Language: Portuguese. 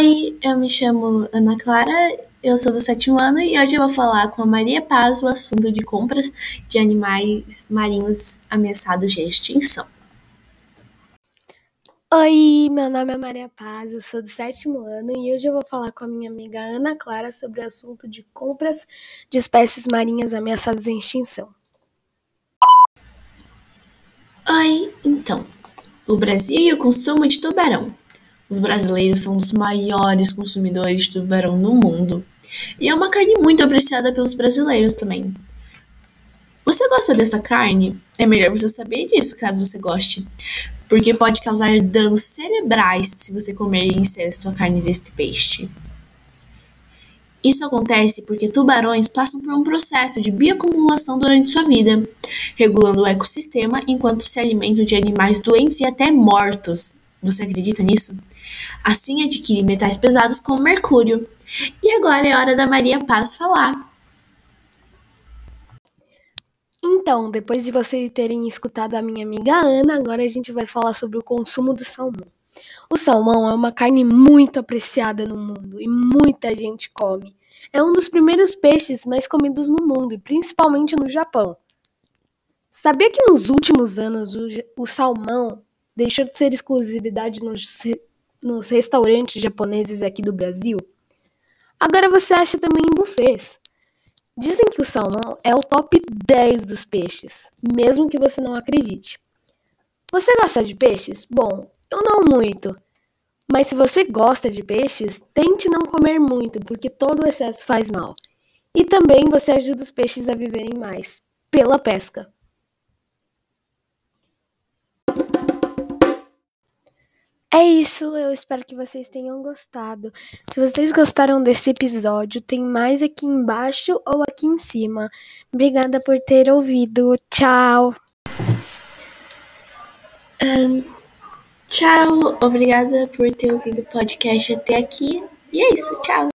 Oi, eu me chamo Ana Clara, eu sou do sétimo ano e hoje eu vou falar com a Maria Paz o assunto de compras de animais marinhos ameaçados de extinção. Oi, meu nome é Maria Paz, eu sou do sétimo ano e hoje eu vou falar com a minha amiga Ana Clara sobre o assunto de compras de espécies marinhas ameaçadas de extinção. Oi, então, o Brasil e o consumo de tubarão. Os brasileiros são os maiores consumidores de tubarão no mundo. E é uma carne muito apreciada pelos brasileiros também. Você gosta dessa carne? É melhor você saber disso caso você goste, porque pode causar danos cerebrais se você comer em excesso a carne deste peixe. Isso acontece porque tubarões passam por um processo de bioacumulação durante sua vida, regulando o ecossistema enquanto se alimentam de animais doentes e até mortos. Você acredita nisso? Assim adquire metais pesados como mercúrio. E agora é hora da Maria Paz falar. Então, depois de vocês terem escutado a minha amiga Ana, agora a gente vai falar sobre o consumo do salmão. O salmão é uma carne muito apreciada no mundo e muita gente come. É um dos primeiros peixes mais comidos no mundo e principalmente no Japão. Sabia que nos últimos anos o, o salmão deixou de ser exclusividade nos, nos restaurantes japoneses aqui do Brasil? Agora você acha também em buffets. Dizem que o salmão é o top 10 dos peixes, mesmo que você não acredite. Você gosta de peixes? Bom, eu não muito. Mas se você gosta de peixes, tente não comer muito, porque todo o excesso faz mal. E também você ajuda os peixes a viverem mais, pela pesca. É isso, eu espero que vocês tenham gostado. Se vocês gostaram desse episódio, tem mais aqui embaixo ou aqui em cima. Obrigada por ter ouvido. Tchau! Um, tchau, obrigada por ter ouvido o podcast até aqui. E é isso, tchau.